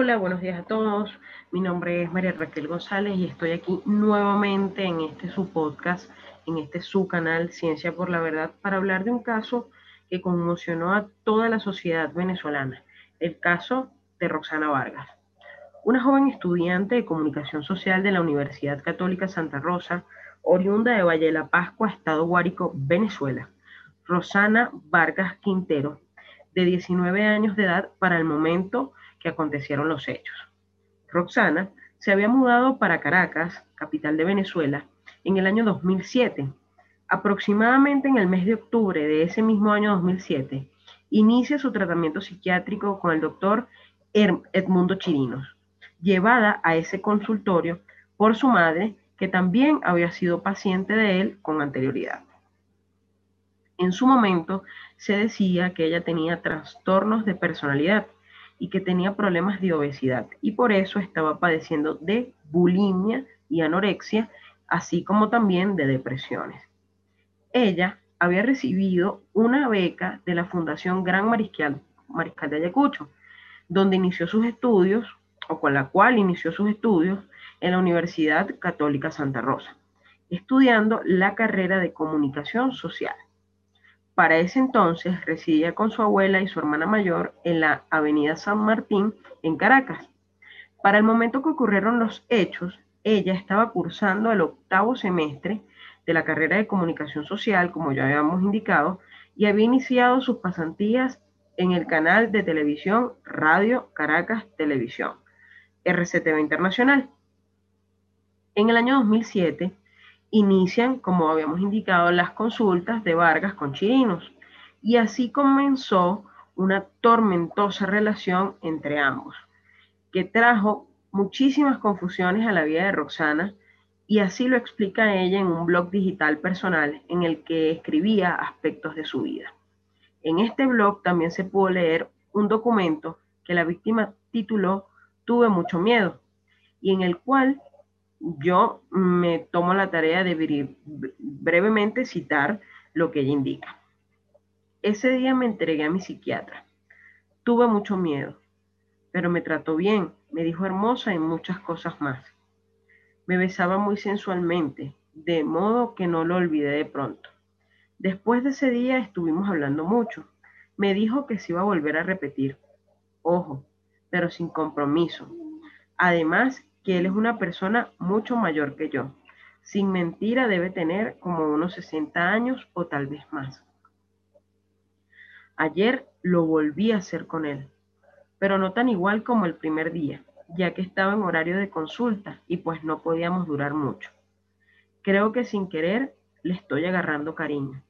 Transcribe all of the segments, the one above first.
Hola, buenos días a todos. Mi nombre es María Raquel González y estoy aquí nuevamente en este su podcast, en este su canal Ciencia por la Verdad, para hablar de un caso que conmocionó a toda la sociedad venezolana, el caso de Roxana Vargas. Una joven estudiante de comunicación social de la Universidad Católica Santa Rosa, oriunda de Valle de la Pascua, Estado Guárico, Venezuela. Rosana Vargas Quintero, de 19 años de edad para el momento que acontecieron los hechos. Roxana se había mudado para Caracas, capital de Venezuela, en el año 2007. Aproximadamente en el mes de octubre de ese mismo año 2007, inicia su tratamiento psiquiátrico con el doctor Edmundo Chirinos, llevada a ese consultorio por su madre, que también había sido paciente de él con anterioridad. En su momento se decía que ella tenía trastornos de personalidad y que tenía problemas de obesidad y por eso estaba padeciendo de bulimia y anorexia, así como también de depresiones. Ella había recibido una beca de la Fundación Gran Mariscal, Mariscal de Ayacucho, donde inició sus estudios, o con la cual inició sus estudios en la Universidad Católica Santa Rosa, estudiando la carrera de comunicación social. Para ese entonces residía con su abuela y su hermana mayor en la Avenida San Martín, en Caracas. Para el momento que ocurrieron los hechos, ella estaba cursando el octavo semestre de la carrera de comunicación social, como ya habíamos indicado, y había iniciado sus pasantías en el canal de televisión Radio Caracas Televisión, RCTV Internacional. En el año 2007, inician, como habíamos indicado, las consultas de Vargas con Chirinos. Y así comenzó una tormentosa relación entre ambos, que trajo muchísimas confusiones a la vida de Roxana, y así lo explica ella en un blog digital personal en el que escribía aspectos de su vida. En este blog también se pudo leer un documento que la víctima tituló Tuve mucho miedo, y en el cual yo me tomo la tarea de brevemente citar lo que ella indica. Ese día me entregué a mi psiquiatra. Tuve mucho miedo, pero me trató bien, me dijo hermosa y muchas cosas más. Me besaba muy sensualmente, de modo que no lo olvidé de pronto. Después de ese día estuvimos hablando mucho. Me dijo que se iba a volver a repetir. Ojo, pero sin compromiso. Además, que él es una persona mucho mayor que yo. Sin mentira debe tener como unos 60 años o tal vez más. Ayer lo volví a hacer con él, pero no tan igual como el primer día, ya que estaba en horario de consulta y pues no podíamos durar mucho. Creo que sin querer le estoy agarrando cariño.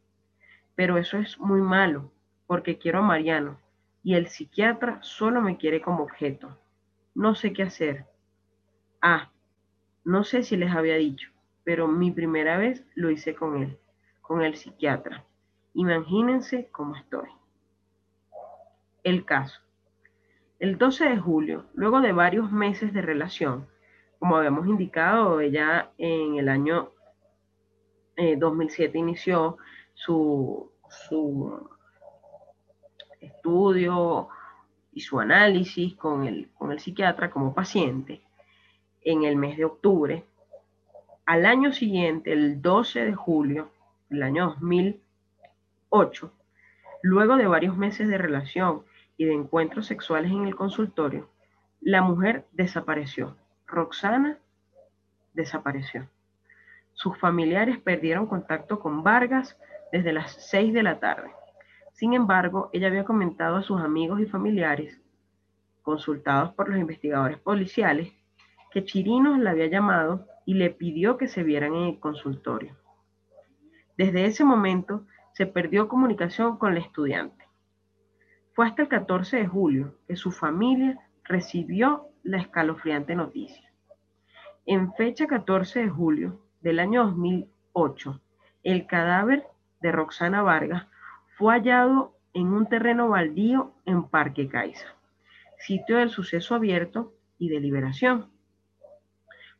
Pero eso es muy malo, porque quiero a Mariano y el psiquiatra solo me quiere como objeto. No sé qué hacer Ah, no sé si les había dicho, pero mi primera vez lo hice con él, con el psiquiatra. Imagínense cómo estoy. El caso. El 12 de julio, luego de varios meses de relación, como habíamos indicado, ella en el año 2007 eh, inició su, su, estudio y su análisis con el, con el psiquiatra como paciente en el mes de octubre. Al año siguiente, el 12 de julio del año 2008, luego de varios meses de relación y de encuentros sexuales en el consultorio, la mujer desapareció. Roxana desapareció. Sus familiares perdieron contacto con Vargas desde las 6 de la tarde. Sin embargo, ella había comentado a sus amigos y familiares, consultados por los investigadores policiales, que Chirinos la había llamado y le pidió que se vieran en el consultorio. Desde ese momento se perdió comunicación con el estudiante. Fue hasta el 14 de julio que su familia recibió la escalofriante noticia. En fecha 14 de julio del año 2008, el cadáver de Roxana Vargas fue hallado en un terreno baldío en Parque Caiza, sitio del suceso abierto y de liberación.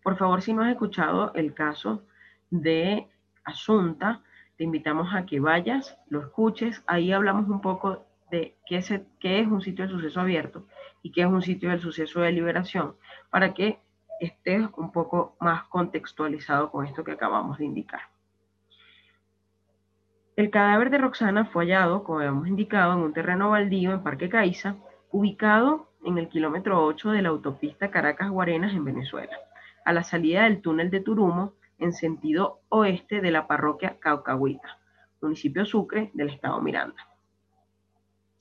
Por favor, si no has escuchado el caso de Asunta, te invitamos a que vayas, lo escuches. Ahí hablamos un poco de qué es, un sitio de suceso abierto y qué es un sitio del suceso de liberación, para que estés un poco más contextualizado con esto que acabamos de indicar. El cadáver de Roxana fue hallado, como hemos indicado, en un terreno baldío en Parque Caiza, ubicado en el kilómetro 8 de la autopista Caracas-Guarenas en Venezuela, a la salida del túnel de Turumo en sentido oeste de la parroquia Caucahuita, municipio Sucre del estado Miranda.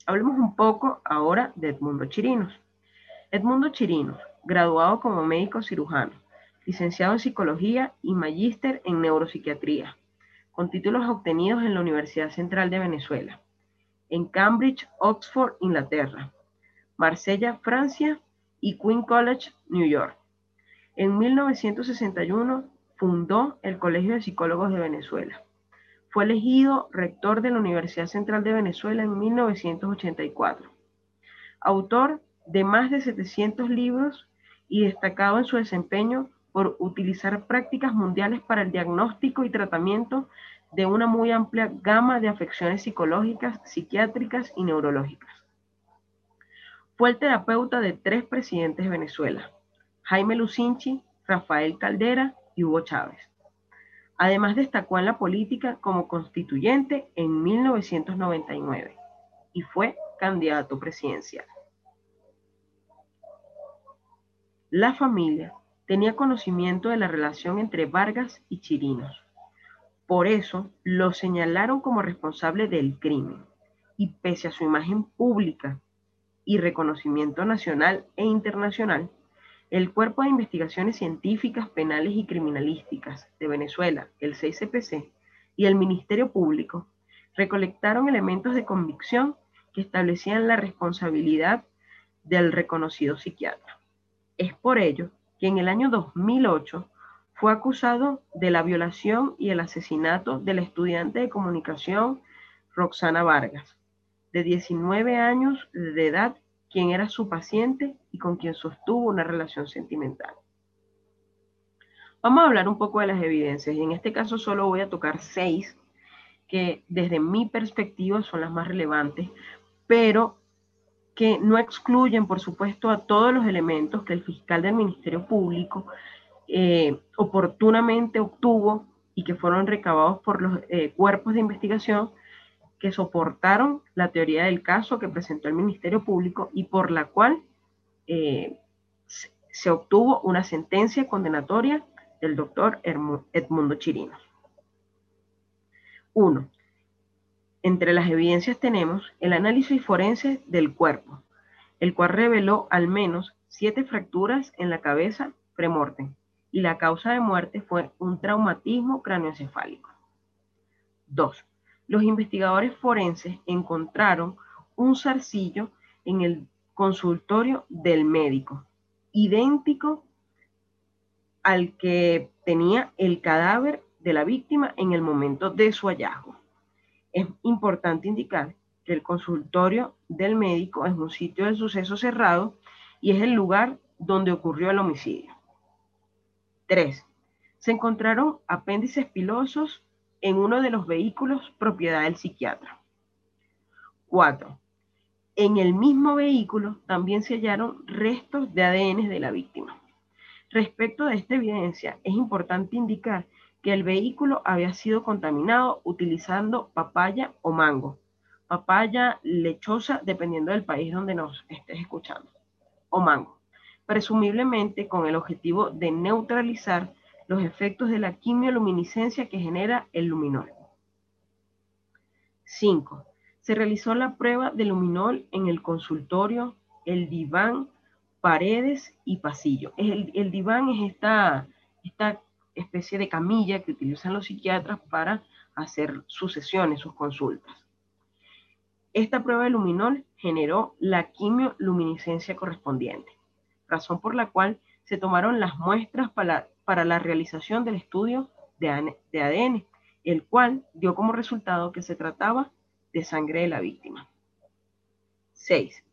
Hablemos un poco ahora de Edmundo Chirinos. Edmundo Chirinos, graduado como médico cirujano, licenciado en psicología y magíster en neuropsiquiatría, con títulos obtenidos en la Universidad Central de Venezuela, en Cambridge, Oxford, Inglaterra, Marsella, Francia y Queen College, New York. En 1961 fundó el Colegio de Psicólogos de Venezuela. Fue elegido rector de la Universidad Central de Venezuela en 1984. Autor de más de 700 libros y destacado en su desempeño por utilizar prácticas mundiales para el diagnóstico y tratamiento de una muy amplia gama de afecciones psicológicas, psiquiátricas y neurológicas. Fue el terapeuta de tres presidentes de Venezuela, Jaime Lucinchi, Rafael Caldera y Hugo Chávez. Además destacó en la política como constituyente en 1999 y fue candidato presidencial. La familia tenía conocimiento de la relación entre Vargas y Chirinos. Por eso lo señalaron como responsable del crimen y pese a su imagen pública y reconocimiento nacional e internacional, el Cuerpo de Investigaciones Científicas, Penales y Criminalísticas de Venezuela, el 6CPC, y el Ministerio Público recolectaron elementos de convicción que establecían la responsabilidad del reconocido psiquiatra. Es por ello que en el año 2008 fue acusado de la violación y el asesinato de la estudiante de comunicación Roxana Vargas, de 19 años de edad quien era su paciente y con quien sostuvo una relación sentimental. Vamos a hablar un poco de las evidencias y en este caso solo voy a tocar seis que desde mi perspectiva son las más relevantes, pero que no excluyen, por supuesto, a todos los elementos que el fiscal del Ministerio Público eh, oportunamente obtuvo y que fueron recabados por los eh, cuerpos de investigación que soportaron la teoría del caso que presentó el Ministerio Público y por la cual eh, se obtuvo una sentencia condenatoria del doctor Edmundo Chirinos. Uno, entre las evidencias tenemos el análisis forense del cuerpo, el cual reveló al menos siete fracturas en la cabeza premortem y la causa de muerte fue un traumatismo cráneoencefálico. Dos, los investigadores forenses encontraron un zarcillo en el consultorio del médico, idéntico al que tenía el cadáver de la víctima en el momento de su hallazgo. Es importante indicar que el consultorio del médico es un sitio de suceso cerrado y es el lugar donde ocurrió el homicidio. 3. Se encontraron apéndices pilosos en uno de los vehículos propiedad del psiquiatra. 4. En el mismo vehículo también se hallaron restos de ADN de la víctima. Respecto de esta evidencia, es importante indicar que el vehículo había sido contaminado utilizando papaya o mango, papaya lechosa, dependiendo del país donde nos estés escuchando, o mango, presumiblemente con el objetivo de neutralizar los efectos de la quimioluminiscencia que genera el luminol. 5. Se realizó la prueba de luminol en el consultorio, el diván, paredes y pasillo. El, diván es esta, esta especie de camilla que utilizan los psiquiatras para hacer sus sesiones, sus consultas. Esta prueba de luminol generó la quimioluminiscencia correspondiente, razón por la cual se tomaron las muestras para, para la realización del estudio de ADN, el cual dio como resultado que se trataba de sangre de la víctima. 6.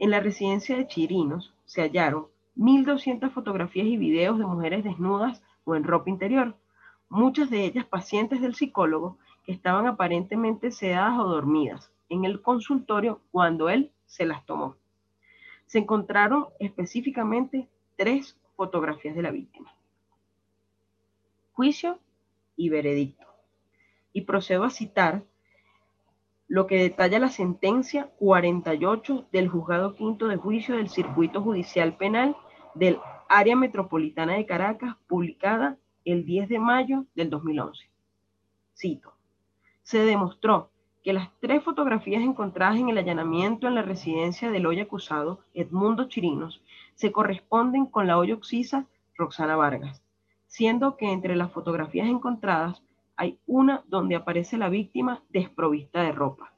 En la residencia de Chirinos se hallaron 1.200 fotografías y videos de mujeres desnudas o en ropa interior, muchas de ellas pacientes del psicólogo que estaban aparentemente sedadas o dormidas en el consultorio cuando él se las tomó. se encontraron específicamente tres fotografías de la víctima. Juicio y veredicto. Y procedo a citar lo que detalla la sentencia 48 del Juzgado Quinto de Juicio del Circuito Judicial Penal del Área Metropolitana de Caracas, publicada el 10 de mayo del 2011. Cito. Se demostró que las tres fotografías encontradas en el allanamiento en la residencia del hoy acusado, Edmundo Chirinos, se corresponden con la hoy oxisa Roxana Vargas, siendo que entre las fotografías encontradas hay una donde aparece la víctima desprovista de ropa.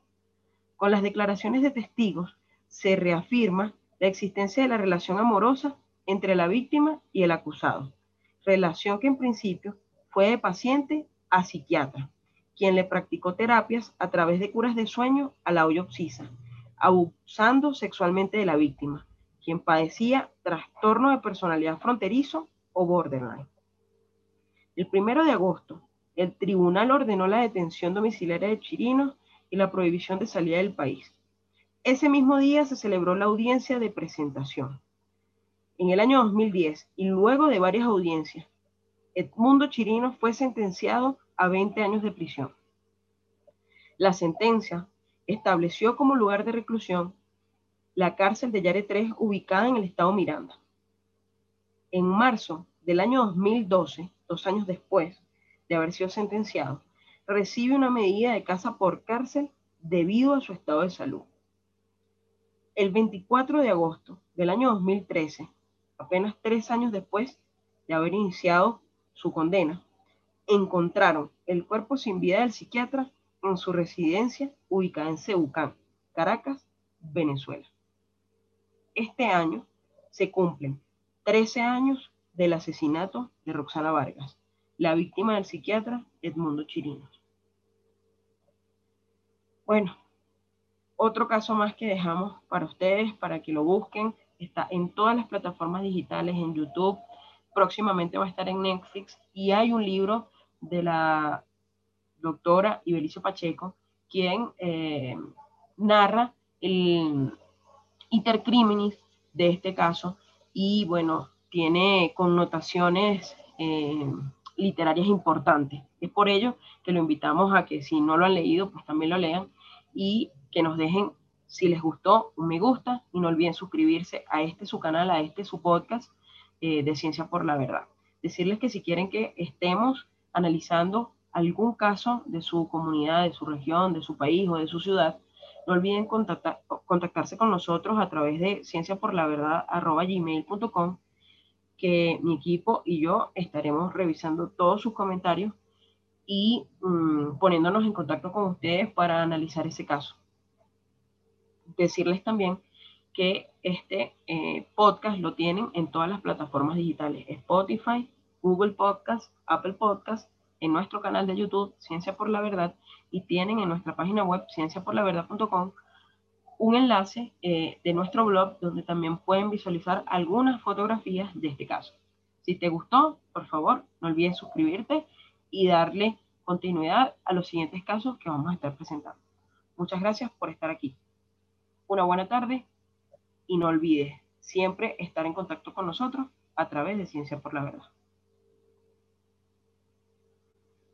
Con las declaraciones de testigos se reafirma la existencia de la relación amorosa entre la víctima y el acusado, relación que en principio fue de paciente a psiquiatra quien le practicó terapias a través de curas de sueño a la oxisa, abusando sexualmente de la víctima, quien padecía trastorno de personalidad fronterizo o borderline. El primero de agosto, el tribunal ordenó la detención domiciliaria de Chirinos y la prohibición de salida del país. Ese mismo día se celebró la audiencia de presentación. En el año 2010, y luego de varias audiencias, Edmundo Chirinos fue sentenciado a 20 años de prisión. La sentencia estableció como lugar de reclusión la cárcel de Yare 3 ubicada en el estado Miranda. En marzo del año 2012, dos años después de haber sido sentenciado, recibe una medida de casa por cárcel debido a su estado de salud. El 24 de agosto del año 2013, apenas tres años después de haber iniciado su condena, encontraron el cuerpo sin vida del psiquiatra en su residencia ubicada en Ceucán, Caracas, Venezuela. Este año se cumplen 13 años del asesinato de Roxana Vargas, la víctima del psiquiatra Edmundo Chirinos. Bueno, otro caso más que dejamos para ustedes, para que lo busquen, está en todas las plataformas digitales, en YouTube, próximamente va a estar en Netflix y hay un libro de la doctora Ibelicio Pacheco, quien eh, narra el intercriminis de este caso y bueno, tiene connotaciones eh, literarias importantes. Es por ello que lo invitamos a que si no lo han leído, pues también lo lean y que nos dejen, si les gustó, un me gusta y no olviden suscribirse a este su canal, a este su podcast eh, de Ciencia por la Verdad. Decirles que si quieren que estemos analizando algún caso de su comunidad, de su región, de su país o de su ciudad, no olviden contactarse con nosotros a través de cienciaporlaverdad.gmail.com que mi equipo y yo estaremos revisando todos sus comentarios y mm, poniéndonos en contacto con ustedes para analizar ese caso. Decirles también que este eh, podcast lo tienen en todas las plataformas digitales, Spotify, Google Podcast, Apple Podcast, en nuestro canal de YouTube, Ciencia por la Verdad, y tienen en nuestra página web, cienciaporlaverdad.com, un enlace eh, de nuestro blog donde también pueden visualizar algunas fotografías de este caso. Si te gustó, por favor, no olvides suscribirte y darle continuidad a los siguientes casos que vamos a estar presentando. Muchas gracias por estar aquí. Una buena tarde y no olvides siempre estar en contacto con nosotros a través de Ciencia por la Verdad.